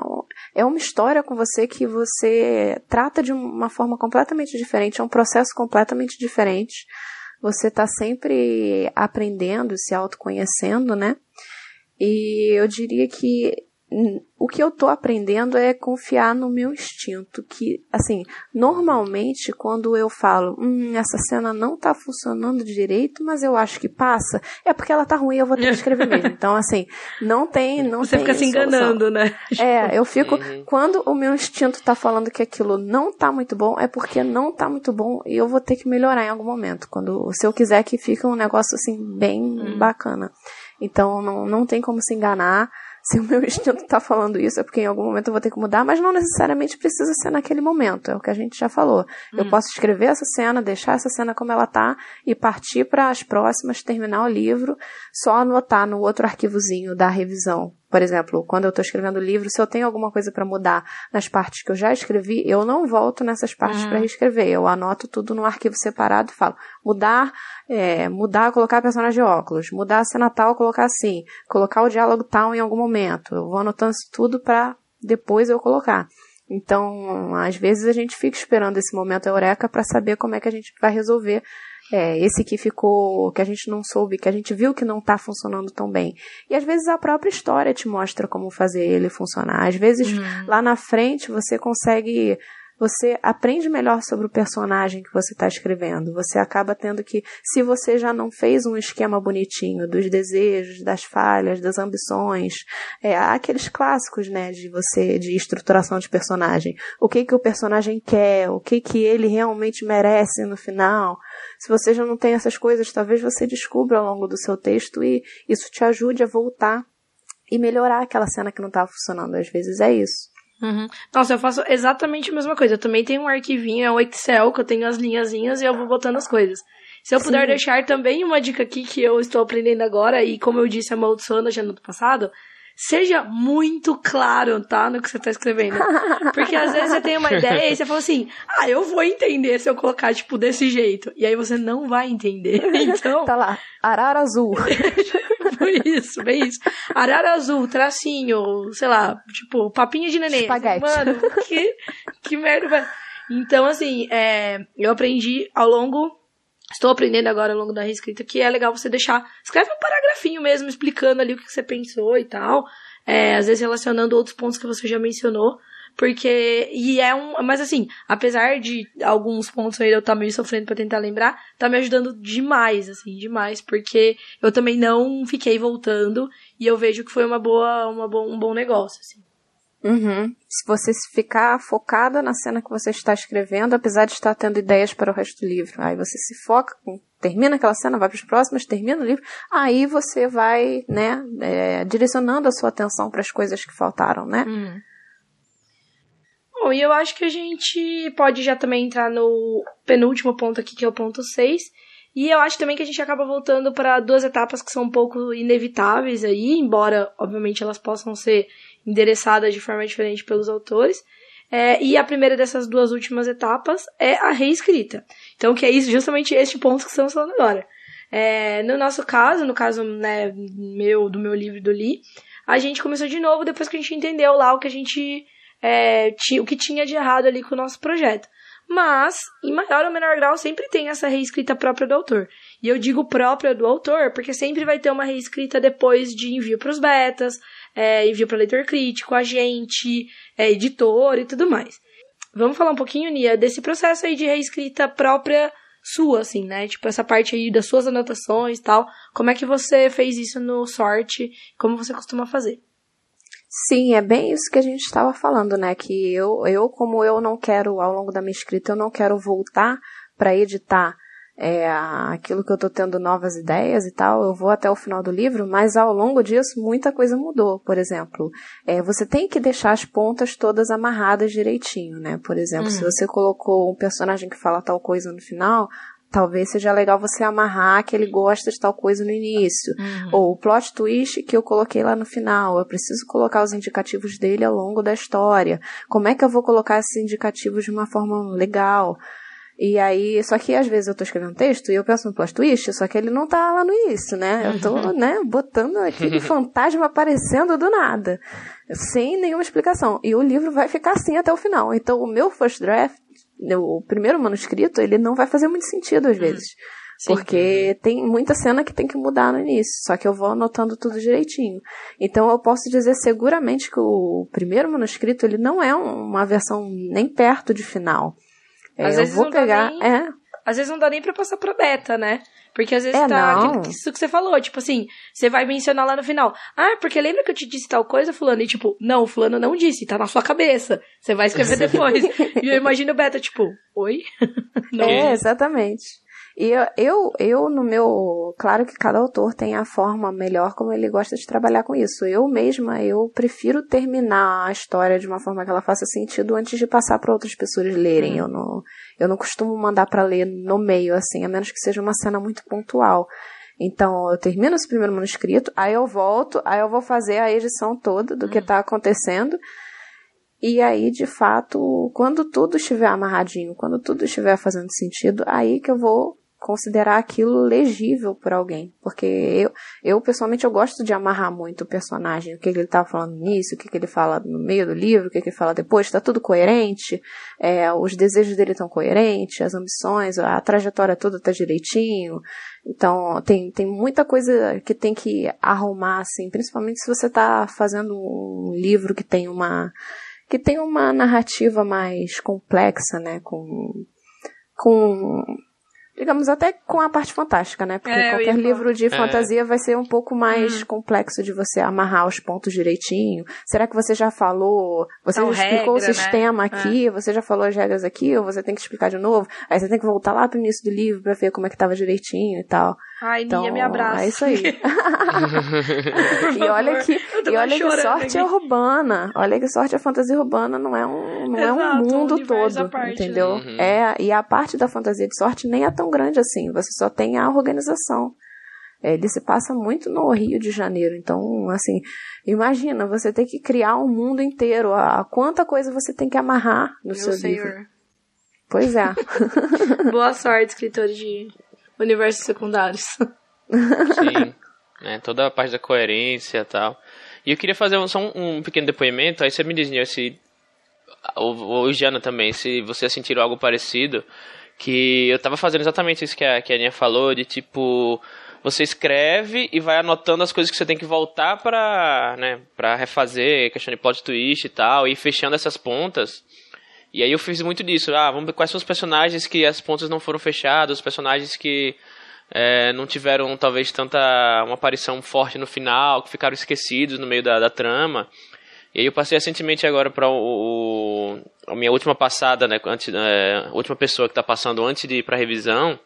é uma história com você que você trata de uma forma completamente diferente, é um processo completamente diferente. Você está sempre aprendendo, se autoconhecendo, né? E eu diria que o que eu tô aprendendo é confiar no meu instinto, que, assim, normalmente quando eu falo, hum, essa cena não tá funcionando direito, mas eu acho que passa, é porque ela tá ruim, eu vou ter que escrever mesmo. Então, assim, não tem, não
Você
tem
fica se enganando, né?
É, eu fico, uhum. quando o meu instinto tá falando que aquilo não tá muito bom, é porque não tá muito bom e eu vou ter que melhorar em algum momento, quando, se eu quiser que fique um negócio, assim, bem uhum. bacana. Então não, não tem como se enganar. Se o meu instinto está falando isso, é porque em algum momento eu vou ter que mudar, mas não necessariamente precisa ser naquele momento. É o que a gente já falou. Hum. Eu posso escrever essa cena, deixar essa cena como ela tá e partir para as próximas, terminar o livro, só anotar no outro arquivozinho da revisão por exemplo, quando eu estou escrevendo o livro, se eu tenho alguma coisa para mudar nas partes que eu já escrevi, eu não volto nessas partes uhum. para reescrever. Eu anoto tudo num arquivo separado e falo mudar, é, mudar, colocar personagem de óculos, mudar a cena tal, colocar assim, colocar o diálogo tal em algum momento. Eu vou anotando isso tudo para depois eu colocar. Então, às vezes a gente fica esperando esse momento eureka para saber como é que a gente vai resolver é, esse que ficou, que a gente não soube, que a gente viu que não está funcionando tão bem. E às vezes a própria história te mostra como fazer ele funcionar. Às vezes uhum. lá na frente você consegue você aprende melhor sobre o personagem que você está escrevendo. Você acaba tendo que, se você já não fez um esquema bonitinho dos desejos, das falhas, das ambições, é, aqueles clássicos, né, de você, de estruturação de personagem. O que que o personagem quer, o que que ele realmente merece no final. Se você já não tem essas coisas, talvez você descubra ao longo do seu texto e isso te ajude a voltar e melhorar aquela cena que não estava funcionando. Às vezes é isso.
Uhum. Nossa, eu faço exatamente a mesma coisa. Eu também tenho um arquivinho, é um Excel, que eu tenho as linhazinhas e eu vou botando as coisas. Se eu Sim. puder deixar também uma dica aqui que eu estou aprendendo agora, e como eu disse, amaldiçoando já no passado, seja muito claro, tá? No que você tá escrevendo. Porque às vezes você tem uma ideia e você fala assim, ah, eu vou entender se eu colocar, tipo, desse jeito. E aí você não vai entender. Então.
tá lá, arara azul.
Isso, bem isso. Arara azul, tracinho, sei lá, tipo, papinho de neném.
Espaguete.
Mano, que, que merda. Então, assim, é, eu aprendi ao longo estou aprendendo agora ao longo da reescrita que é legal você deixar. Escreve um paragrafinho mesmo, explicando ali o que você pensou e tal. É, às vezes relacionando outros pontos que você já mencionou. Porque. E é um. Mas assim, apesar de alguns pontos aí eu estar meio sofrendo para tentar lembrar, tá me ajudando demais, assim, demais. Porque eu também não fiquei voltando e eu vejo que foi uma boa, uma bo um bom negócio, assim.
Uhum. Se você ficar focada na cena que você está escrevendo, apesar de estar tendo ideias para o resto do livro, aí você se foca, termina aquela cena, vai para as próximas, termina o livro, aí você vai, né, é, direcionando a sua atenção para as coisas que faltaram, né?
Uhum. Bom, e eu acho que a gente pode já também entrar no penúltimo ponto aqui, que é o ponto 6, E eu acho também que a gente acaba voltando para duas etapas que são um pouco inevitáveis aí, embora, obviamente, elas possam ser endereçadas de forma diferente pelos autores. É, e a primeira dessas duas últimas etapas é a reescrita. Então, que é isso, justamente este ponto que estamos falando agora. É, no nosso caso, no caso né, meu, do meu livro do Li, a gente começou de novo depois que a gente entendeu lá o que a gente é, o que tinha de errado ali com o nosso projeto. Mas, em maior ou menor grau, sempre tem essa reescrita própria do autor. E eu digo própria do autor, porque sempre vai ter uma reescrita depois de envio para os betas, é, envio para leitor crítico, agente, é, editor e tudo mais. Vamos falar um pouquinho, Nia, desse processo aí de reescrita própria sua, assim, né? Tipo, essa parte aí das suas anotações e tal. Como é que você fez isso no Sorte? Como você costuma fazer?
Sim, é bem isso que a gente estava falando, né? Que eu, eu, como eu não quero, ao longo da minha escrita, eu não quero voltar para editar é, aquilo que eu estou tendo novas ideias e tal, eu vou até o final do livro, mas ao longo disso muita coisa mudou. Por exemplo, é, você tem que deixar as pontas todas amarradas direitinho, né? Por exemplo, uhum. se você colocou um personagem que fala tal coisa no final, talvez seja legal você amarrar que ele gosta de tal coisa no início. Uhum. Ou o plot twist que eu coloquei lá no final. Eu preciso colocar os indicativos dele ao longo da história. Como é que eu vou colocar esses indicativos de uma forma legal? E aí, só que às vezes eu tô escrevendo texto e eu penso no plot twist, só que ele não tá lá no início, né? Eu tô, uhum. né, botando aquele fantasma aparecendo do nada, sem nenhuma explicação. E o livro vai ficar assim até o final. Então, o meu first draft, o primeiro manuscrito, ele não vai fazer muito sentido às uhum. vezes. Sim. Porque tem muita cena que tem que mudar no início, só que eu vou anotando tudo direitinho. Então eu posso dizer seguramente que o primeiro manuscrito ele não é uma versão nem perto de final.
É, às vezes vou pegar. Nem, é. Às vezes não dá nem pra passar pra beta, né? Porque às vezes é, tá. Não. Isso que você falou, tipo assim, você vai mencionar lá no final. Ah, porque lembra que eu te disse tal coisa, fulano? E tipo, não, fulano não disse, tá na sua cabeça. Você vai escrever depois. e eu imagino o beta, tipo, oi?
não. É, exatamente. E eu, eu, no meu. Claro que cada autor tem a forma melhor como ele gosta de trabalhar com isso. Eu mesma, eu prefiro terminar a história de uma forma que ela faça sentido antes de passar para outras pessoas lerem. Hum. Eu, não, eu não costumo mandar para ler no meio, assim, a menos que seja uma cena muito pontual. Então, eu termino esse primeiro manuscrito, aí eu volto, aí eu vou fazer a edição toda do que está acontecendo. E aí, de fato, quando tudo estiver amarradinho, quando tudo estiver fazendo sentido, aí que eu vou considerar aquilo legível por alguém. Porque eu, eu pessoalmente, eu gosto de amarrar muito o personagem. O que, ele tá falando nisso, o que, ele fala no meio do livro, o que, que ele fala depois. Está tudo coerente. É, os desejos dele estão coerentes, as ambições, a trajetória toda tá direitinho. Então, tem, tem muita coisa que tem que arrumar, assim. Principalmente se você tá fazendo um livro que tem uma que tem uma narrativa mais complexa, né, com com digamos, até com a parte fantástica, né? Porque é, qualquer livro de é. fantasia vai ser um pouco mais hum. complexo de você amarrar os pontos direitinho. Será que você já falou? Você então, já explicou regra, o né? sistema né? aqui? É. Você já falou as regras aqui? Ou você tem que explicar de novo? Aí você tem que voltar lá pro início do livro pra ver como é que tava direitinho e tal.
Ai, então, Nia, me abraça.
É isso aí. e olha que, e olha que sorte aqui. é urbana. Olha que sorte é fantasia urbana, não é um, não Exato, é um mundo todo, parte, entendeu? Né? Uhum. É, e a parte da fantasia de sorte nem é tão grande assim. Você só tem a organização. Ele se passa muito no Rio de Janeiro. Então, assim, imagina você ter que criar um mundo inteiro. A, quanta coisa você tem que amarrar no Meu seu senhor. livro. Pois é.
Boa sorte, escritor de universos secundários.
Sim. Né, toda a parte da coerência e tal. E eu queria fazer um, só um, um, pequeno depoimento, aí você me diz, se. Ou, ou Jana também, se vocês sentiram algo parecido. Que eu tava fazendo exatamente isso que a, que a Aninha falou, de tipo. Você escreve e vai anotando as coisas que você tem que voltar pra, né, pra refazer, questão de plot twist e tal, e fechando essas pontas. E aí eu fiz muito disso. Ah, vamos ver quais são os personagens que as pontas não foram fechadas, os personagens que é, não tiveram talvez tanta uma aparição forte no final, que ficaram esquecidos no meio da, da trama. E aí eu passei recentemente agora para o, o, a minha última passada, né, antes, é, a última pessoa que está passando antes de ir para revisão.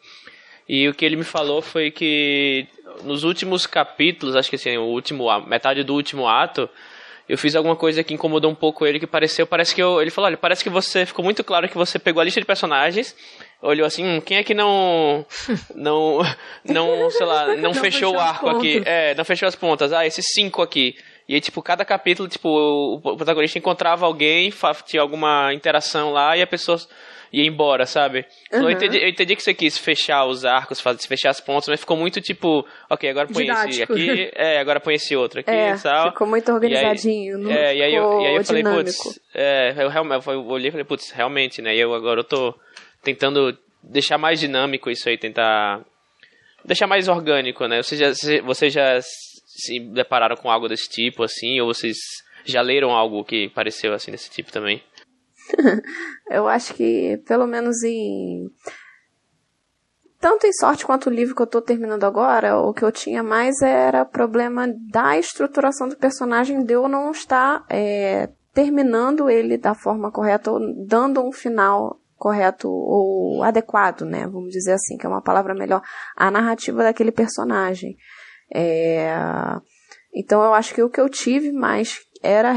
E o que ele me falou foi que nos últimos capítulos, acho que assim, o último metade do último ato, eu fiz alguma coisa que incomodou um pouco ele, que pareceu, parece que eu, ele falou, olha, parece que você, ficou muito claro que você pegou a lista de personagens, olhou assim, hum, quem é que não não não, sei lá, não, não fechou o arco aqui? É, não fechou as pontas. Ah, esses cinco aqui. E aí, tipo, cada capítulo, tipo, o protagonista encontrava alguém, tinha alguma interação lá e a pessoa ia embora, sabe? Uhum. Eu, entendi, eu entendi que você quis fechar os arcos, fechar as pontas, mas ficou muito tipo, ok, agora põe esse aqui, é, agora põe esse outro aqui
é,
e tal.
Ficou muito organizadinho.
Aí, é, e aí, eu, e aí eu falei, putz, é, eu, realmente, eu olhei e falei, putz, realmente, né? E eu agora eu tô tentando deixar mais dinâmico isso aí, tentar deixar mais orgânico, né? Vocês já, vocês já se depararam com algo desse tipo, assim, ou vocês já leram algo que pareceu assim desse tipo também?
eu acho que, pelo menos em. Tanto em sorte quanto o livro que eu tô terminando agora, o que eu tinha mais era problema da estruturação do personagem, de eu não estar é, terminando ele da forma correta, ou dando um final correto ou adequado, né? Vamos dizer assim, que é uma palavra melhor, a narrativa daquele personagem. É... Então eu acho que o que eu tive mais era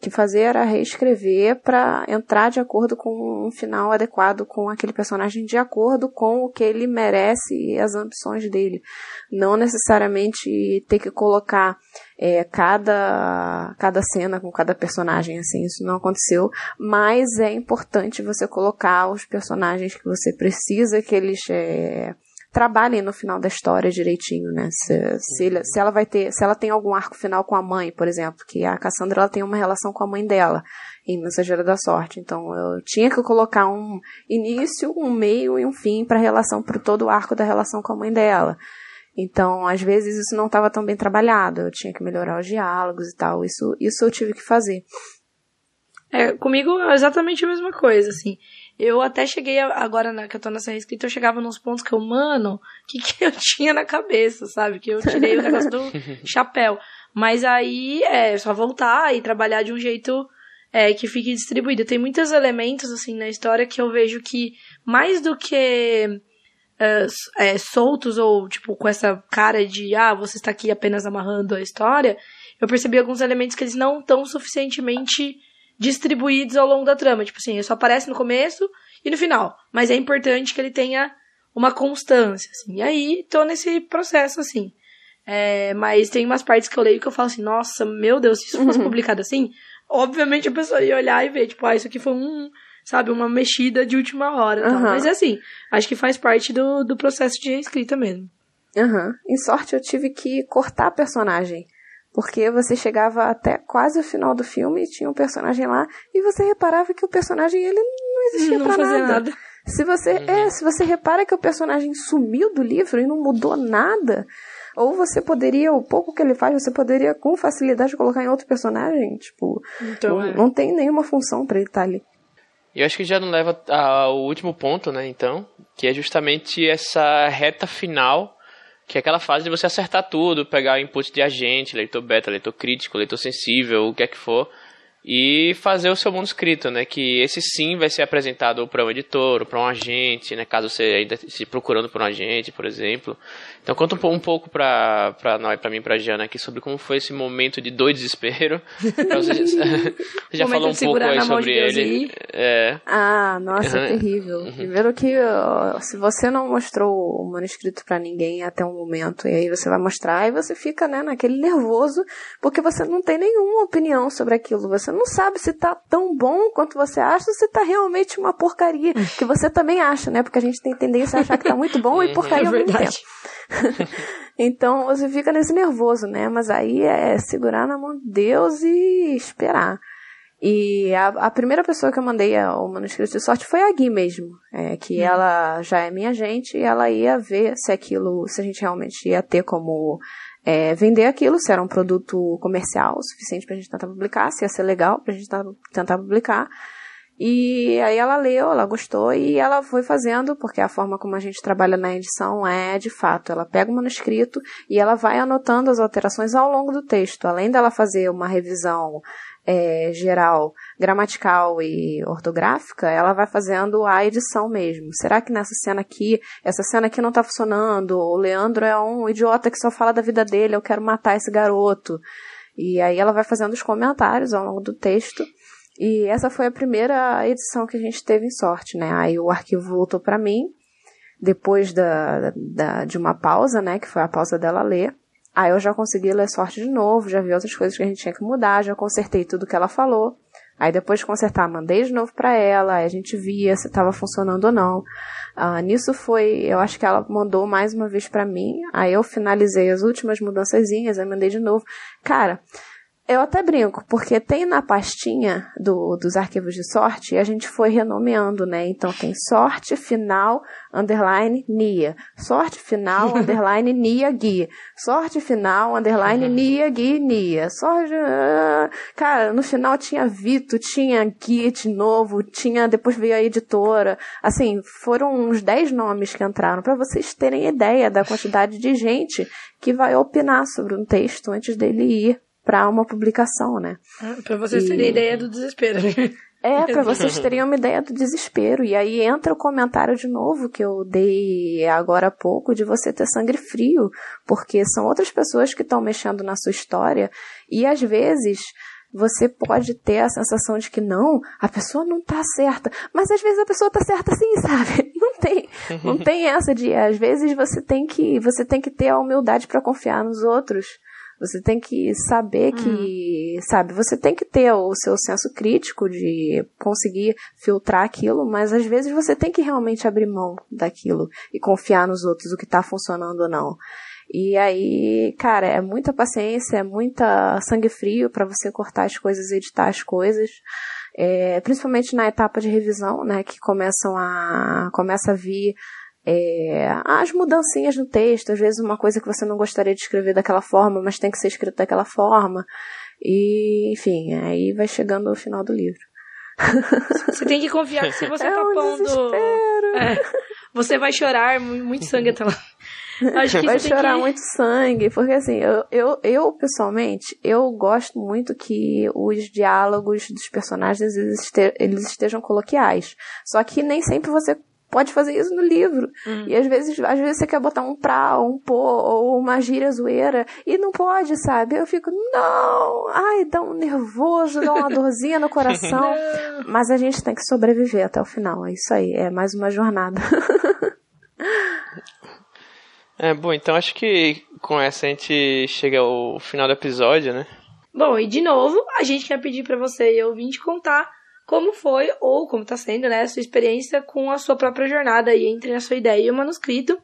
que fazer era reescrever para entrar de acordo com um final adequado com aquele personagem, de acordo com o que ele merece e as ambições dele. Não necessariamente ter que colocar é, cada, cada cena com cada personagem, assim, isso não aconteceu, mas é importante você colocar os personagens que você precisa que eles é, trabalhem no final da história direitinho, né? Se, se, ele, se, ela vai ter, se ela tem algum arco final com a mãe, por exemplo, que a Cassandra ela tem uma relação com a mãe dela em Mensageira da Sorte. Então eu tinha que colocar um início, um meio e um fim para relação, para todo o arco da relação com a mãe dela. Então, às vezes isso não estava tão bem trabalhado, eu tinha que melhorar os diálogos e tal. Isso, isso eu tive que fazer.
É, comigo é exatamente a mesma coisa, assim. Eu até cheguei agora na, que eu tô nessa reescrita, eu chegava nos pontos que eu, mano, o que, que eu tinha na cabeça, sabe? Que eu tirei o negócio do chapéu. Mas aí é só voltar e trabalhar de um jeito é, que fique distribuído. Tem muitos elementos, assim, na história que eu vejo que, mais do que é, é, soltos ou, tipo, com essa cara de, ah, você está aqui apenas amarrando a história, eu percebi alguns elementos que eles não estão suficientemente distribuídos ao longo da trama. Tipo assim, ele só aparece no começo e no final. Mas é importante que ele tenha uma constância, assim. E aí, tô nesse processo, assim. É, mas tem umas partes que eu leio que eu falo assim, nossa, meu Deus, se isso fosse uhum. publicado assim, obviamente a pessoa ia olhar e ver, tipo, ah, isso aqui foi um, sabe, uma mexida de última hora. Uhum. Mas é assim, acho que faz parte do, do processo de escrita mesmo.
Aham. Uhum. Em sorte, eu tive que cortar a personagem. Porque você chegava até quase o final do filme e tinha um personagem lá e você reparava que o personagem ele não existia não pra nada. nada. Se você, uhum. é, se você repara que o personagem sumiu do livro e não mudou nada, ou você poderia, o pouco que ele faz, você poderia com facilidade colocar em outro personagem, tipo, então, não, é. não tem nenhuma função para ele estar tá ali.
Eu acho que já não leva ao último ponto, né, então, que é justamente essa reta final que é aquela fase de você acertar tudo, pegar o input de agente, leitor beta, leitor crítico, leitor sensível, o que é que for, e fazer o seu mundo escrito, né? Que esse sim vai ser apresentado para um editor, ou para um agente, né? Caso você ainda esteja procurando por um agente, por exemplo. Então conta um, um pouco para para nós, para mim, para Jana aqui sobre como foi esse momento de doido desespero. Você, você já falou um pouco aí sobre ele.
É. Ah, nossa, uhum. é terrível. Uhum. Primeiro que se você não mostrou o manuscrito para ninguém até um momento e aí você vai mostrar e você fica, né, naquele nervoso porque você não tem nenhuma opinião sobre aquilo. Você não sabe se tá tão bom quanto você acha ou se tá realmente uma porcaria, que você também acha, né? Porque a gente tem tendência a achar que tá muito bom e uhum. porcaria ao mesmo tempo. então você fica nesse nervoso, né? Mas aí é segurar na mão de Deus e esperar. E a, a primeira pessoa que eu mandei o manuscrito de sorte foi a Gui mesmo, é, que hum. ela já é minha gente e ela ia ver se aquilo, se a gente realmente ia ter como é, vender aquilo, se era um produto comercial suficiente pra gente tentar publicar, se ia ser legal pra gente tentar publicar. E aí ela leu, ela gostou e ela foi fazendo, porque a forma como a gente trabalha na edição é de fato, ela pega o manuscrito e ela vai anotando as alterações ao longo do texto. Além dela fazer uma revisão é, geral, gramatical e ortográfica, ela vai fazendo a edição mesmo. Será que nessa cena aqui, essa cena aqui não tá funcionando? O Leandro é um idiota que só fala da vida dele, eu quero matar esse garoto. E aí ela vai fazendo os comentários ao longo do texto E essa foi a primeira edição que a gente teve em sorte, né? Aí o arquivo voltou para mim, depois da, da, de uma pausa, né? Que foi a pausa dela ler. Aí eu já consegui ler sorte de novo, já vi outras coisas que a gente tinha que mudar, já consertei tudo que ela falou. Aí depois de consertar, mandei de novo para ela, aí a gente via se estava funcionando ou não. Ah, nisso foi, eu acho que ela mandou mais uma vez para mim, aí eu finalizei as últimas mudançazinhas, aí mandei de novo. Cara, eu até brinco, porque tem na pastinha do, dos arquivos de sorte, a gente foi renomeando, né? Então tem sorte final, underline, NIA. Sorte final, underline, NIA, GUI. Sorte final, underline, uhum. NIA, GUI, NIA. Sorte... Ah, cara, no final tinha Vito, tinha GUI de novo, tinha... Depois veio a editora. Assim, foram uns 10 nomes que entraram, para vocês terem ideia da quantidade de gente que vai opinar sobre um texto antes dele ir para uma publicação, né?
Ah, para vocês e... terem ideia do desespero.
É, para vocês terem uma ideia do desespero. E aí entra o comentário de novo que eu dei agora há pouco de você ter sangue frio, porque são outras pessoas que estão mexendo na sua história e às vezes você pode ter a sensação de que não, a pessoa não tá certa, mas às vezes a pessoa tá certa sim, sabe? Não tem, não tem essa de às vezes você tem que, você tem que ter a humildade para confiar nos outros. Você tem que saber que, hum. sabe, você tem que ter o seu senso crítico de conseguir filtrar aquilo, mas às vezes você tem que realmente abrir mão daquilo e confiar nos outros, o que tá funcionando ou não. E aí, cara, é muita paciência, é muita sangue frio para você cortar as coisas e editar as coisas. É, principalmente na etapa de revisão, né, que começam a começa a vir é, as mudancinhas no texto, às vezes uma coisa que você não gostaria de escrever daquela forma, mas tem que ser escrito daquela forma. E, enfim, aí vai chegando o final do livro.
Você tem que confiar que se você é tá um pondo. É, você vai chorar muito sangue até lá.
Acho que vai chorar que... muito sangue, porque assim, eu, eu, eu, pessoalmente, eu gosto muito que os diálogos dos personagens eles, eles estejam coloquiais. Só que nem sempre você pode fazer isso no livro. Hum. E às vezes, às vezes você quer botar um pra, um pô, ou uma gíria zoeira, e não pode, sabe? Eu fico, não, ai, dá um nervoso, dá uma dorzinha no coração. Mas a gente tem que sobreviver até o final. É isso aí, é mais uma jornada.
é, bom, então acho que com essa a gente chega ao final do episódio, né?
Bom, e de novo, a gente quer pedir para você e ouvinte contar como foi ou como está sendo, né, a sua experiência com a sua própria jornada aí entre a sua ideia e o manuscrito.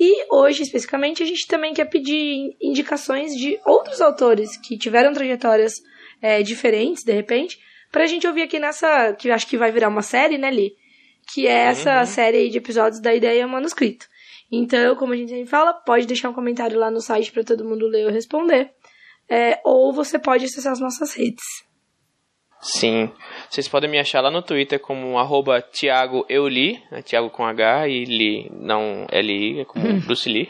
E hoje, especificamente, a gente também quer pedir indicações de outros autores que tiveram trajetórias é, diferentes, de repente, para a gente ouvir aqui nessa, que acho que vai virar uma série, né, Li? Que é essa uhum. série de episódios da ideia e o manuscrito. Então, como a gente sempre fala, pode deixar um comentário lá no site para todo mundo ler ou responder. É, ou você pode acessar as nossas redes.
Sim. Vocês podem me achar lá no Twitter como arroba Thiago Euli, né, Thiago com H e Li, não L-I, é como Bruce Lee.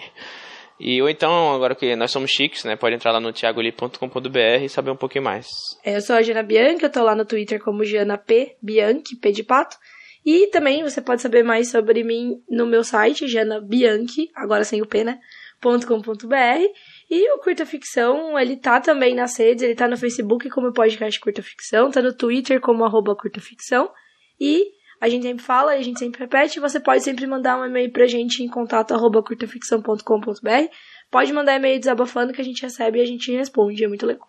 E, ou então, agora que nós somos chiques, né? Pode entrar lá no thiagoli.com.br e saber um pouquinho mais.
Eu sou a Jana Bianchi, eu tô lá no Twitter como Jana P. Bianchi, P de pato. E também você pode saber mais sobre mim no meu site, Jana Bianchi, agora sem o P, né? .com.br. E o Curta Ficção, ele tá também nas redes, ele tá no Facebook como podcast Curta Ficção, tá no Twitter como arroba Curta Ficção. E a gente sempre fala a gente sempre repete, você pode sempre mandar um e-mail pra gente em contato arroba curtaficção.com.br. Pode mandar e-mail desabafando que a gente recebe e a gente responde, é muito legal.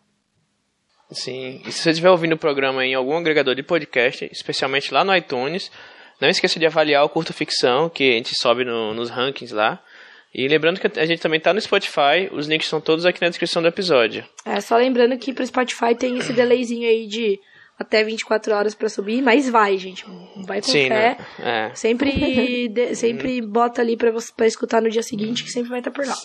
Sim, e se você estiver ouvindo o programa em algum agregador de podcast, especialmente lá no iTunes, não esqueça de avaliar o Curta Ficção, que a gente sobe no, nos rankings lá. E lembrando que a gente também tá no Spotify, os links estão todos aqui na descrição do episódio.
É, só lembrando que pro Spotify tem esse delayzinho aí de até 24 horas para subir, mas vai, gente. Vai com Sim, fé. Né? É. Sempre, de, sempre bota ali pra, você, pra escutar no dia seguinte, que sempre vai estar tá por lá.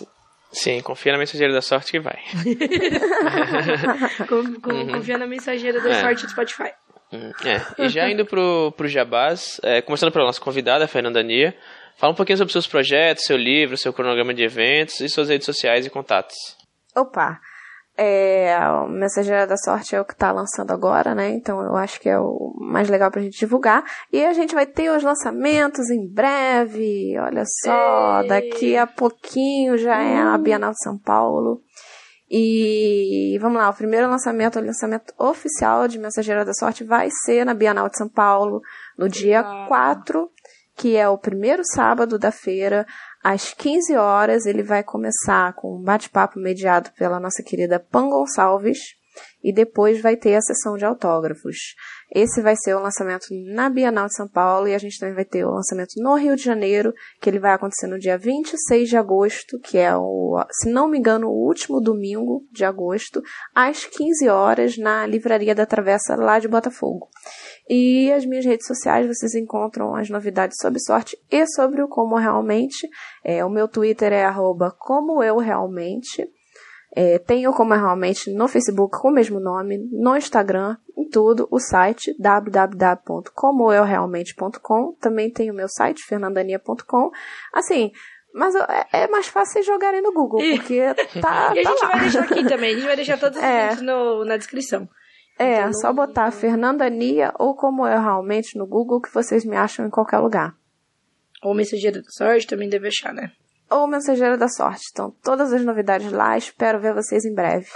Sim, confia na mensageira da sorte que vai.
com, com, uhum. Confia na mensageira da é. sorte do Spotify.
Uhum. É. E já indo pro, pro Jabás, é, começando pela nossa convidada, a Fernanda Nia. Fala um pouquinho sobre seus projetos, seu livro, seu cronograma de eventos e suas redes sociais e contatos.
Opa! É, o Mensageira da Sorte é o que está lançando agora, né? Então eu acho que é o mais legal pra gente divulgar. E a gente vai ter os lançamentos em breve. Olha só, Ei. daqui a pouquinho já é a Bienal de São Paulo. E vamos lá, o primeiro lançamento, o lançamento oficial de Mensageira da Sorte vai ser na Bienal de São Paulo, no dia 4, que é o primeiro sábado da feira, às 15 horas. Ele vai começar com um bate-papo mediado pela nossa querida Pan Gonçalves e depois vai ter a sessão de autógrafos. Esse vai ser o lançamento na Bienal de São Paulo e a gente também vai ter o lançamento no Rio de Janeiro, que ele vai acontecer no dia 26 de agosto, que é o, se não me engano, o último domingo de agosto, às 15 horas na Livraria da Travessa lá de Botafogo. E as minhas redes sociais vocês encontram as novidades sobre sorte e sobre o como realmente. É, o meu Twitter é arroba como eu realmente. É, tenho como realmente no Facebook com o mesmo nome, no Instagram, em tudo, o site www.comoeurealmente.com. Também tem o meu site, fernandania.com. Assim, mas é, é mais fácil vocês jogarem no Google, porque tá.
e a
tá
gente
lá.
vai deixar aqui também, a gente vai deixar todos os
É.
links no, na descrição.
É,
Então,
só botar Fernandania ou como eu realmente no Google que vocês me acham em qualquer lugar.
Ou mensageiro da sorte também deve achar, né?
Ou Mensageira da Sorte. Então, todas as novidades lá, espero ver vocês em breve.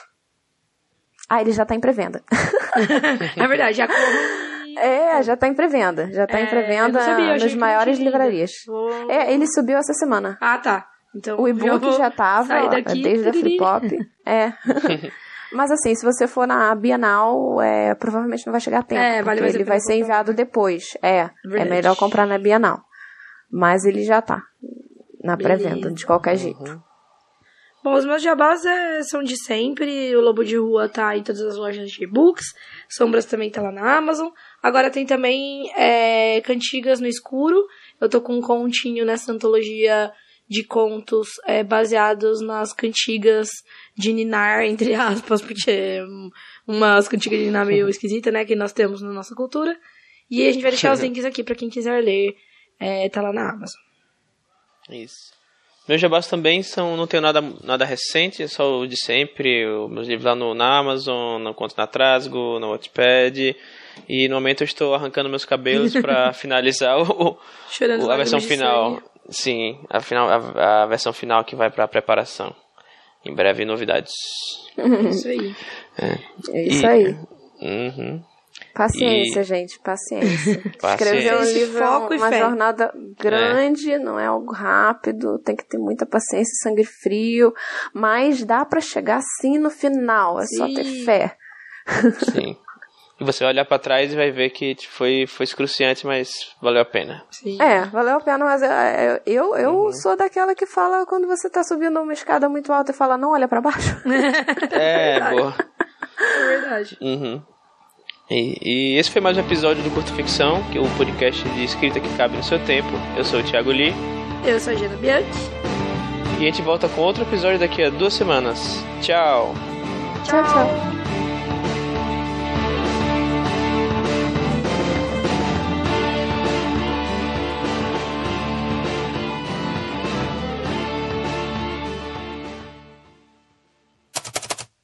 Ah, ele já tá em pré-venda.
É verdade, já corro.
É, já tá em pré-venda. Já tá
É,
em pré-venda nas maiores livrarias.
Vou-
É, ele subiu essa semana.
Ah, tá. Então,
O
eu
e-book
vou
já tava,
sair
ó,
daqui,
desde a. Flip Pop. É. Mas assim, se você for na Bienal, é, provavelmente não vai chegar a tempo.
É, vale
ele vai ser
comprar.
enviado depois. É, é
Verdade.
melhor comprar na Bienal. Mas ele já tá na pré-venda, de qualquer jeito.
Bom, os meus jabás é, são de sempre. O Lobo de Rua tá em todas as lojas de e-books. Sombras também tá lá na Amazon. Agora tem também é, Cantigas no Escuro. Eu tô com um continho nessa antologia de contos é, baseados nas cantigas de Ninar, entre aspas, porque é um- umas cantigas de Ninar meio esquisita, né, que nós temos na nossa cultura. E a gente vai deixar os links aqui pra quem quiser ler. É, tá lá na Amazon.
Isso. Meus jabás também são, não tenho nada, nada recente, é só o de sempre, os meus livros lá no, na Amazon, no Conto na Trasgo, no Wattpad. E no momento eu estou arrancando meus cabelos para finalizar o, o- a versão final. Sim, a, final, a, a versão final que vai para preparação. Em breve novidades.
Isso aí.
É isso
E-
aí.
Uhum.
Paciência,
E-
gente, paciência.
Paciência.
Escrever um livro é
foco e
uma jornada grande, não é algo rápido, tem que ter muita paciência e sangue frio, mas dá pra chegar sim no final, é só ter
Sim.
fé.
Sim. E você vai olhar para trás e vai ver que tipo, foi, foi excruciante, mas valeu a pena.
Sim.
É, valeu a pena, mas eu, eu, eu
Uhum.
sou daquela que fala quando você tá subindo uma escada muito alta e fala, não olha pra baixo.
É, boa.
É verdade.
Uhum. E, e esse foi mais um episódio do Curto Ficção, que é o podcast de escrita que cabe no seu tempo. Eu sou o Thiago Lee
Eu sou a Gina Bianchi.
e a gente volta com outro episódio daqui a duas semanas. Tchau!
tchau, tchau.